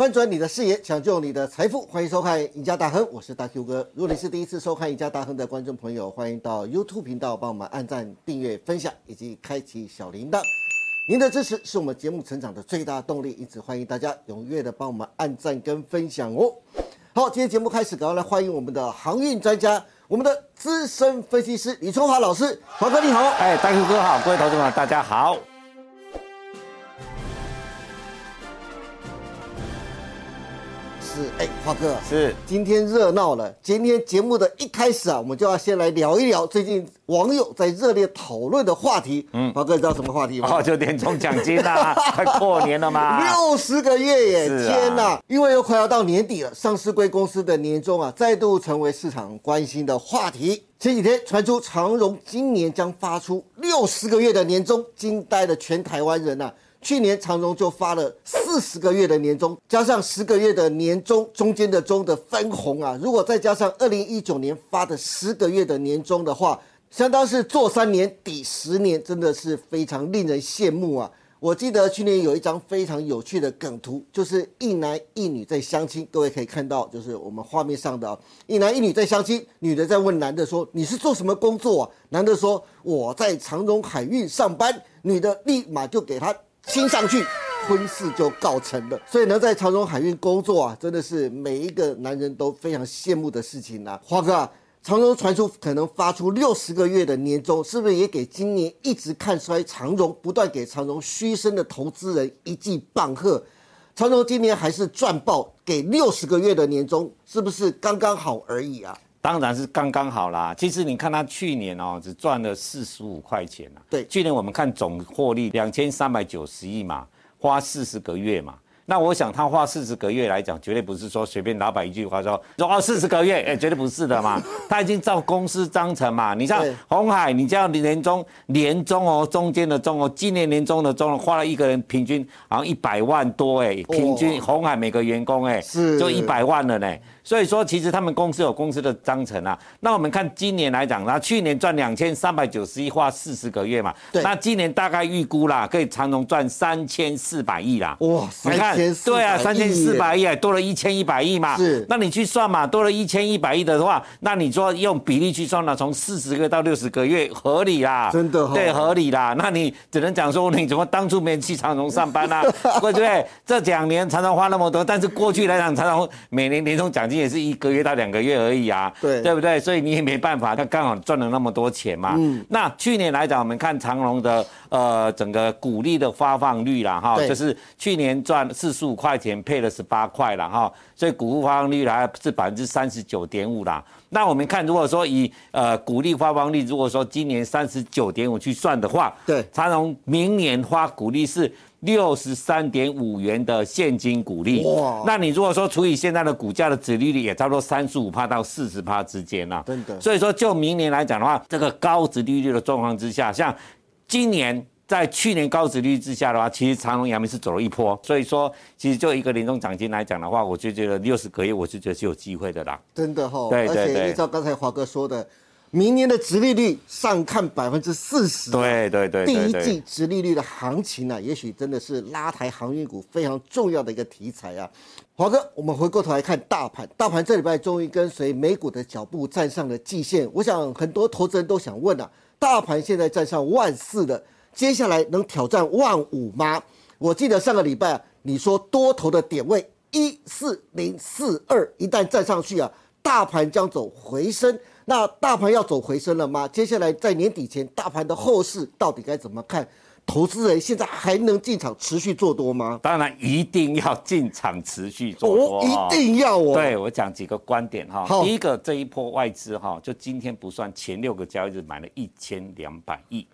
翻转你的视野，抢救你的财富，欢迎收看《赢家大亨》，我是大 Q 哥。如果你是第一次收看《赢家大亨》的观众朋友，欢迎到 YouTube 频道帮我们按赞、订阅、分享以及开启小铃铛。您的支持是我们节目成长的最大动力，因此欢迎大家踊跃的帮我们按赞跟分享哦。好，今天节目开始，赶快来欢迎我们的航运专家，我们的资深分析师李春华老师。华哥你好，哎，大 Q 哥好，各位投资者大家好。是，哎，华哥是，今天热闹了。今天节目的一开始啊，我们就要先来聊一聊 最近网友在热烈讨论的话题。嗯，华哥知道什么话题吗？哦，就年终奖金啦，快过年了嘛，六十个月耶！啊天哪，因为又快要到年底了，上市贵公司的年终啊，再度成为市场关心的话题。前几天传出长荣今年将发出六十个月的年终，惊呆了全台湾人呐、去年长荣就发了四十个月的年终，加上十个月的年终，中间的中的分红啊，如果再加上二零一九年发的十个月的年终的话，相当是做三年抵十年，真的是非常令人羡慕啊！我记得去年有一张非常有趣的梗图，就是一男一女在相亲，各位可以看到，就是我们画面上的、啊、一男一女在相亲，女的在问男的说：“你是做什么工作、啊？”男的说：“我在长荣海运上班。”女的立马就给他亲上去，婚事就告成了。所以呢，在长荣海运工作啊，真的是每一个男人都非常羡慕的事情啊。华哥啊，长荣传出可能发出六十个月的年终，是不是也给今年一直看衰长荣、不断给长荣嘘声的投资人一记棒喝？长荣今年还是赚爆，给六十个月的年终，是不是刚刚好而已啊？当然是刚刚好啦。其实你看他去年哦，只赚了四十五块钱啊。对去年我们看总获利两千三百九十亿嘛，花四十个月嘛。那我想他花四十个月来讲，绝对不是说随便老板一句话说说哦四十个月，哎，绝对不是的嘛。他已经照公司章程嘛。你像对红海，你这样年终年终哦，中间的中哦，今年年终的中花了一个人平均好像一百万多哎，平均红海每个员工哎，是就一百万了呢。所以说，其实他们公司有公司的章程啊。那我们看今年来讲，那去年赚两千三百九十亿，花四十个月嘛。对那今年大概预估啦，可以长荣赚三千四百亿啦。哇，你看，对啊，三千四百亿亿，啊多了一千一百亿嘛。是那你去算嘛，多了一千一百亿的话，那你说用比例去算呢，从四十个到六十个月合理啦。真的哦对，合理啦。那你只能讲说，你怎么当初没去长荣上班啊？对不对？这两年常常花那么多，但是过去来讲，常常每年年终奖金也是一个月到两个月而已啊。对对不对？所以你也没办法，他刚好赚了那么多钱嘛。嗯。那去年来讲，我们看长荣的呃整个股利的发放率啦，哈，就是去年赚四十五块钱，配了十八块了哈，所以股利发放率还是百分之三十九点五啦。那我们看，如果说以呃股利发放率，如果说今年三十九点五去算的话，对长荣明年发股利是六十三点五元的现金股利。哇那你如果说除以现在的股价的值利率，也差不多三十五帕到四十帕之间啦。真的所以说，就明年来讲的话，这个高值利率的状况之下，像今年。在去年高值率之下的话，其实长隆、阳明是走了一波，所以说其实就一个年终奖金来讲的话，我就觉得六十个月，我就觉得是有机会的啦。真的哈、对对对而且依照刚才华哥说的，明年的殖利率上看百分之四十，对对对第一季殖利率的行情呢、也许真的是拉抬航运股非常重要的一个题材啊。华哥，我们回过头来看大盘，大盘这礼拜终于跟随美股的脚步站上了季线。我想很多投资人都想问啊，大盘现在站上万四了，接下来能挑战万五吗？我记得上个礼拜啊，你说多头的点位一四零四二，一旦站上去啊，大盘将走回升。那大盘要走回升了吗？接下来在年底前，大盘的后市到底该怎么看？投资人现在还能进场持续做多吗？当然一定要进场持续做多、哦，一定要哦。对我讲几个观点哈好。第一个，这一波外资哈，就今天不算前六个交易日买了一千两百亿，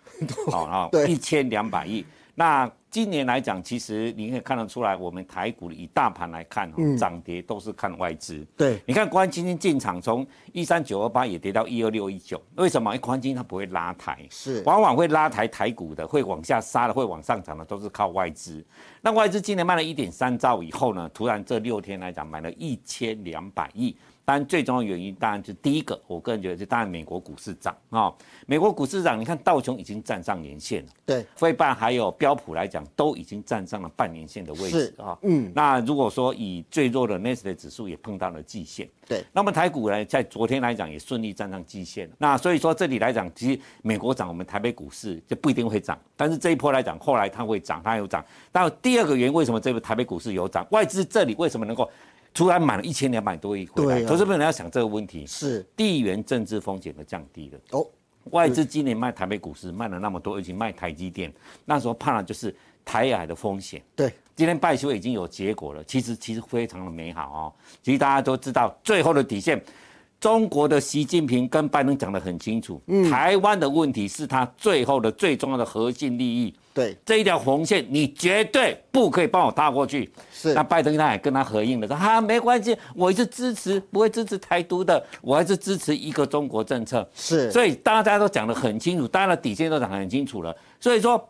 好 啊，对一千两百亿。那今年来讲，其实你可以看得出来，我们台股以大盘来看，嗯涨跌都是看外资。对你看国安基金进场从一三九二八也跌到一二六一九，为什么？因为国安基金它不会拉抬，是往往会拉抬台股的，会往下杀的，会往上涨的，都是靠外资。那外资今年卖了一点三兆以后呢，突然这六天来讲买了一千两百亿。当然最重要的原因当然就第一个，我个人觉得就当然美国股市涨啊，美国股市涨，你看道琼已经站上年线了，对，费半还有标普来讲都已经站上了半年线的位置是啊，嗯那如果说以最弱的 n e s t 指数也碰到了季线，对，那么台股呢，在昨天来讲也顺利站上季线了。那所以说这里来讲，其实美国涨，我们台北股市就不一定会涨，但是这一波来讲，后来它会涨，它有涨。那第二个原因，为什么这个台北股市有涨？外资这里为什么能够突然买了一千两百多亿回来？啊投资朋友要想这个问题，是地缘政治风险的降低了。哦，外资今年卖台北股市卖了那么多，而且卖台积电，那时候怕的就是台海的风险。对，今天拜修已经有结果了，其实其实非常的美好哦。其实大家都知道，最后的底线，中国的习近平跟拜登讲得很清楚，台湾的问题是他最后的最重要的核心利益，对，这一条红线你绝对不可以帮我踏过去。是那拜登他也跟他合应了，说哈没关系，我一直支持，不会支持台独的，我还是支持一个中国政策。是，所以大家都讲得很清楚，大家的底线都讲得很清楚了。所以说，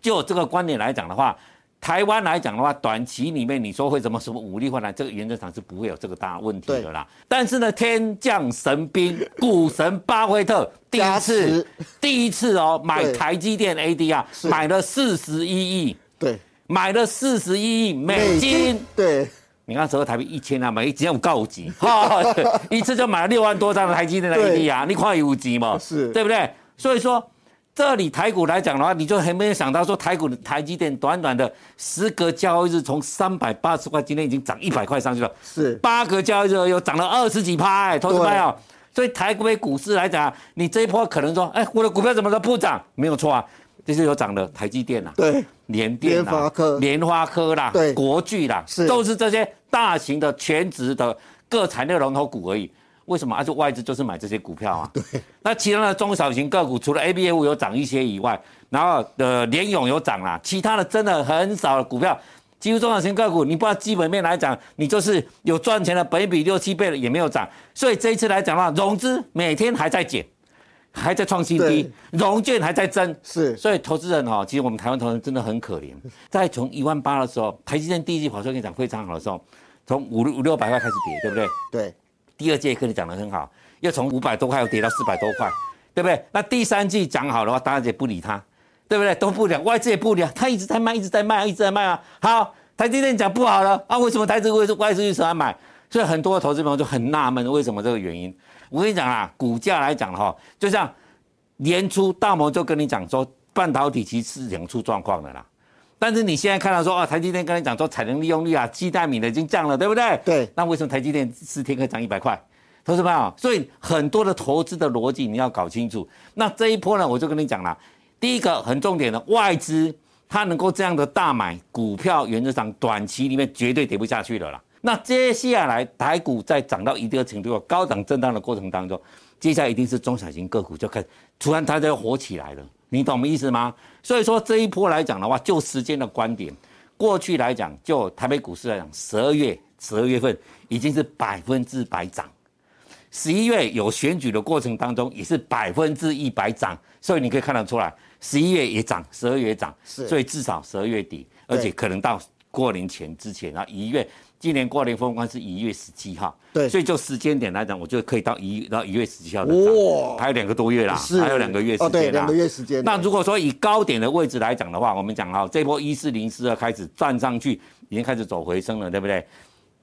就这个观点来讲的话，台湾来讲的话，短期里面你说会怎么什么武力换来，这个原则上是不会有这个大问题的啦。但是呢，天降神兵，股神巴菲特第一次，第一次哦，买台积电 ADR，是买了四十一亿，对，买了四十一亿美金。对，你看，折合台币一千啊，买一只有够级，哈，一次就买了六万多张的台积电的 ADR，，你快有级嘛，是。对不对？所以说，这里台股来讲的话，你就很没有想到说，台股的台积电短短的十个交易日，从三百八十块，今天已经涨一百块上去了，是，八个交易日又涨了二十几趴，哎，投资朋友。所以台股股市来讲，你这一波可能说，哎，我的股票怎么都不涨？没有错啊，这是有涨的台积电啊，对，联电联发科。联发科啦，对。国巨啦，是。都是这些大型的全职的各产业龙头股而已。为什么？而且外资就是买这些股票啊。对。那其他的中小型个股，除了 A B F 有涨一些以外，然后呃联勇有涨啦，其他的真的很少的股票。几乎中小型个股，你不知道基本面来讲，你就是有赚钱的，本比六七倍了也没有涨。所以这一次来讲的话，融资每天还在减，还在创新低，融券还在增。是，所以投资人哈，其实我们台湾投资人真的很可怜。在从一万八的时候，台积电第一季跑出来跟你讲非常好的时候，从五六五六百块开始跌，对不对？对，第二季跟你讲的很好，又从五百多块又跌到四百多块，对不对？那第三季讲好的话，大家也不理他，对不对？都不理，外资也不理，他一直在卖，一直在卖，一直在卖啊。好，台积电讲不好了啊，为什么台资会外资去喜欢买？所以很多投资朋友就很纳闷，为什么这个原因？我跟你讲啊，股价来讲哈，就像年初大摩就跟你讲说，半导体其实是两出状况的啦。但是你现在看到说，啊，台积电刚才讲说产能利用率啊，鸡蛋米的已经降了，对不对？对那为什么台积电四天可以涨一百块？投资朋友，所以很多的投资的逻辑你要搞清楚。那这一波呢，我就跟你讲了，第一个很重点的外资，它能够这样的大买股票，原则上短期里面绝对跌不下去了啦。那接下来台股在涨到一定的程度、高档震荡的过程当中，接下来一定是中小型个股就开始突然它就火起来了，你懂我意思吗？所以说这一波来讲的话，就时间的观点，过去来讲，就台北股市来讲，十二月十二月份已经是百分之百涨。十一月有选举的过程当中，也是百分之一百涨，所以你可以看得出来，十一月也涨，十二月也涨，是所以至少十二月底，而且可能到过年前之前，然后一月，今年过年封关是一月十七号，对所以就时间点来讲，我就可以到一到一月十七号哇还有两个多月啦，是还有两个月时间哦，对，两个月时间。那如果说以高点的位置来讲的话，我们讲哈，这波一四零四二开始站上去，已经开始走回升了，对不对？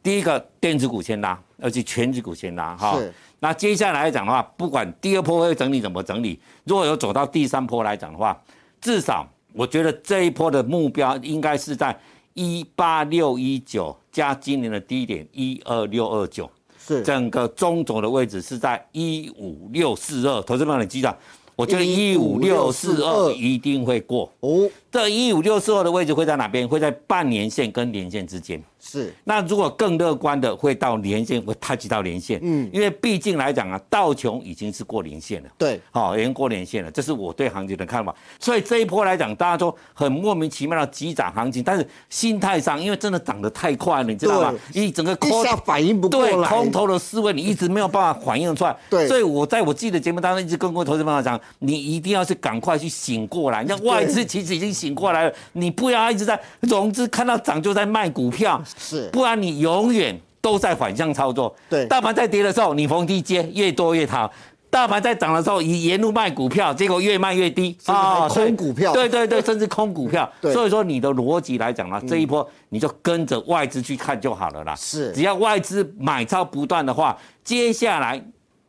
第一个电子股先拉，而且全指股先拉哈是。那接下来来讲的话，不管第二波会整理怎么整理，如果有走到第三波来讲的话，至少我觉得这一波的目标应该是在一八六一九加今年的低点一二六二九。是整个中轴的位置是在一五六四二，投资朋友你记得，我觉得一五六四二一定会过。哦，这一五六四二的位置会在哪边？会在半年线跟年线之间。是那如果更乐观的，会到连线，会 touch 到连线。嗯嗯，因为毕竟来讲啊，道琼已经是过连线了。对，好、已经过连线了，这是我对行情的看法。所以这一波来讲，大家都很莫名其妙的急涨行情，但是心态上，因为真的涨得太快了，你知道吗？一整个一下反应不过对来，空头的思维，你一直没有办法反应出来。对所以我在我自己的节目当中一直跟各位投资朋友讲，你一定要是赶快去醒过来。那外资其实已经醒过来了，你不要一直在融资看到涨就在卖股票，是不然你永远都在反向操作。对，大盘在跌的时候，你逢低接，越多越好；大盘在涨的时候，你沿路卖股票，结果越卖越低啊，空股票。对对对，甚至空股票。所以说你的逻辑来讲呢，这一波你就跟着外资去看就好了啦。是，只要外资买超不断的话，接下来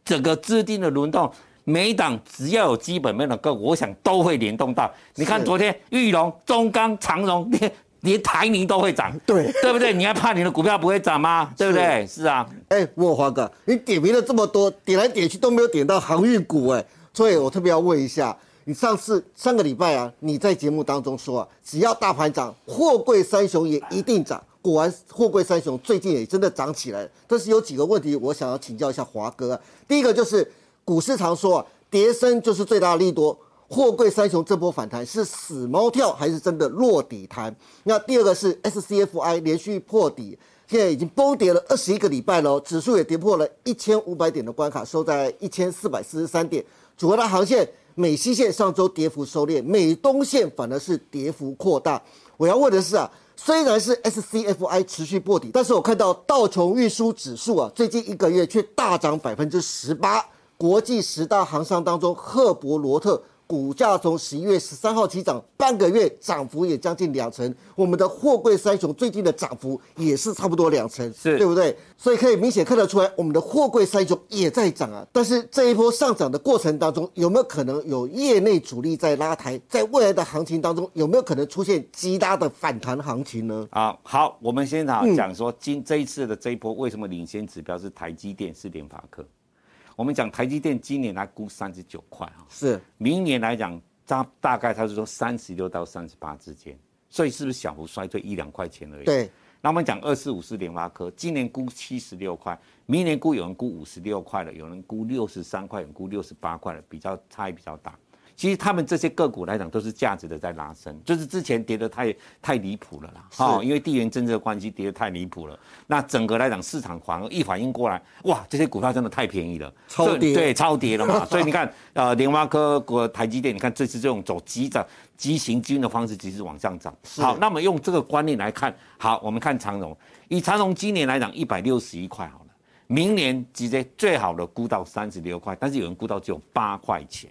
整个资金的轮动。每档只要有基本面的个股，我想都会联动到。你看昨天玉龙、中钢、长荣，连连台泥都会涨，对对不对？你还怕你的股票不会涨吗？对不对？是啊。哎，莫华哥，你点名了这么多，点来点去都没有点到航运股，哎，所以我特别要问一下，你上次上个礼拜啊，你在节目当中说啊，只要大盘涨，货柜三雄也一定涨。果然，货柜三雄最近也真的涨起来了。但是有几个问题，我想要请教一下华哥。啊第一个就是。股市常说啊，跌升就是最大的利多。货柜三雄这波反弹是死猫跳还是真的落底弹？那第二个是 SCFI 连续破底，现在已经崩跌了二十一个礼拜了，指数也跌破了一千五百点的关卡，收在一千四百四十三点。主要的航线美西线上周跌幅收敛，美东线反而是跌幅扩大。我要问的是啊，虽然是 SCFI 持续破底，但是我看到道琼运输指数啊，最近一个月却大涨百分之十八。国际十大航商当中，赫伯罗特股价从十一月十三号起涨，半个月涨幅也将近两成。我们的货柜三雄最近的涨幅也是差不多两成，是对不对？所以可以明显看得出来，我们的货柜三雄也在涨啊。但是这一波上涨的过程当中，有没有可能有业内主力在拉抬？在未来的行情当中，有没有可能出现极大的反弹行情呢？啊，好，我们先讲讲说，今这一次的这一波为什么领先指标是台积电、是联发科？我们讲台积电今年来估三十九块哈，是明年来讲，大大概它是说三十六到三十八之间，所以是不是小幅衰退一两块钱而已？对。那我们讲二四五四联发科，今年估七十六块，明年估有人估五十六块了，有人估六十三块，有人估六十八块了，比较差异比较大。其实他们这些个股来讲，都是价值的在拉升，就是之前跌得太太离谱了啦，哦，因为地缘政治的关系跌得太离谱了。那整个来讲，市场反而一反应过来，哇，这些股票真的太便宜了，超跌，对，超跌了嘛。所以你看，呃，联发科、国台积电，你看这次这种走急涨、急行军的方式，其实往上涨。好，那么用这个观念来看，好，我们看长荣，以长荣今年来讲，一百六十一块好了，明年直接最好的估到三十六块，但是有人估到只有八块钱。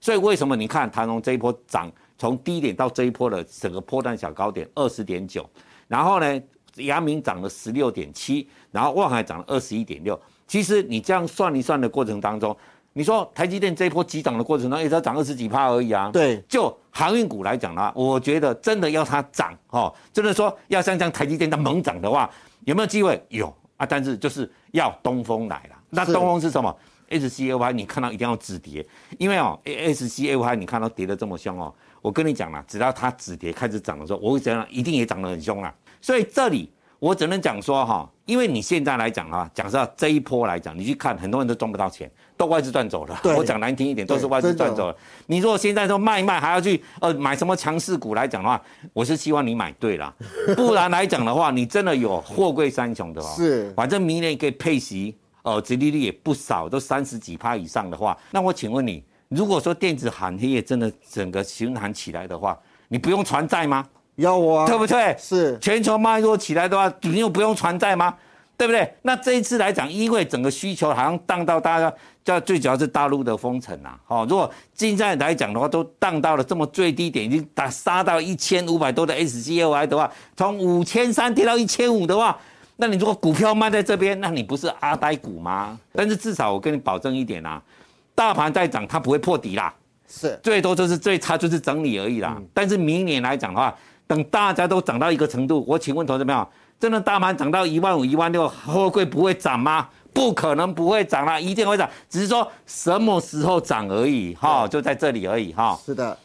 所以为什么你看唐龙这一波涨，从低点到这一波的整个波段小高点二十点九，然后呢，阳明涨了十六点七，然后望海涨了二十一点六。其实你这样算一算的过程当中，你说台积电这一波急涨的过程当中，也才涨二十几趴而已啊。对，就航运股来讲呢，我觉得真的要它涨哦，真的说要像像台积电它猛涨的话，有没有机会？有啊，但是就是要东风来了。那东风是什么？S C A Y 你看到一定要止跌，因为哦 S C A Y 你看到跌得这么凶哦，我跟你讲了，只要它止跌开始涨的时候，我会讲一定也涨得很凶啊。所以这里我只能讲说哈，因为你现在来讲啊，讲到这一波来讲，你去看很多人都赚不到钱，都外资赚走了。我讲难听一点，都是外资赚走了。你如果现在说卖一卖，还要去呃买什么强势股来讲的话，我是希望你买对了，不然来讲的话，你真的有货柜三雄的哦。是，反正明年可以配息。哦，殖利率也不少，都三十几趴以上的话，那我请问你，如果说电子行业真的整个循环起来的话，你不用传债吗？要啊，对不对？是，全球脉络起来的话，你又不用传债吗？对不对？那这一次来讲，因为整个需求好像荡到大家，叫最主要是大陆的封城啊。哦，如果现在来讲的话，都荡到了这么最低点，已经打杀到一千五百多的 SCFI 的话，从五千三跌到一千五的话。那你如果股票卖在这边，那你不是阿呆股吗？但是至少我跟你保证一点啊，大盘在涨，它不会破底啦，是最多就是最差就是整理而已啦。但是明年来讲的话，等大家都涨到一个程度，我请问投资朋友，真的大盘涨到一万五、一万六，货柜不会涨吗？不可能不会涨啦，一定会涨，只是说什么时候涨而已哈，就在这里而已哈。是的，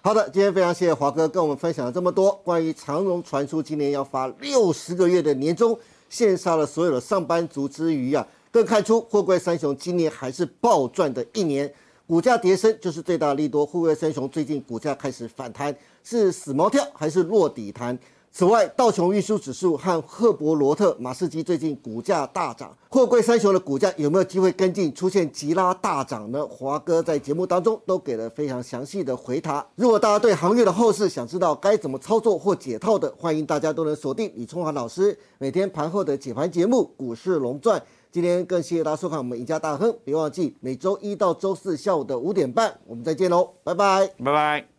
好的，今天非常谢谢华哥跟我们分享了这么多关于长荣传出今年要发六十个月的年终。羡杀了所有的上班族之余啊，更看出货柜三雄今年还是暴赚的一年，股价跌升就是最大利多。货柜三雄最近股价开始反弹，是死猫跳还是落底弹？此外，道琼运输指数和赫伯罗特马士基最近股价大涨，货柜三雄的股价有没有机会跟进出现急拉大涨呢？华哥在节目当中都给了非常详细的回答。如果大家对行业的后市想知道该怎么操作或解套的，欢迎大家都能锁定李春华老师每天盘后的解盘节目《股市龙钻》。今天更谢谢大家收看我们赢家大亨，别忘记每周一到周四下午的五点半，我们再见喽，拜拜，拜拜。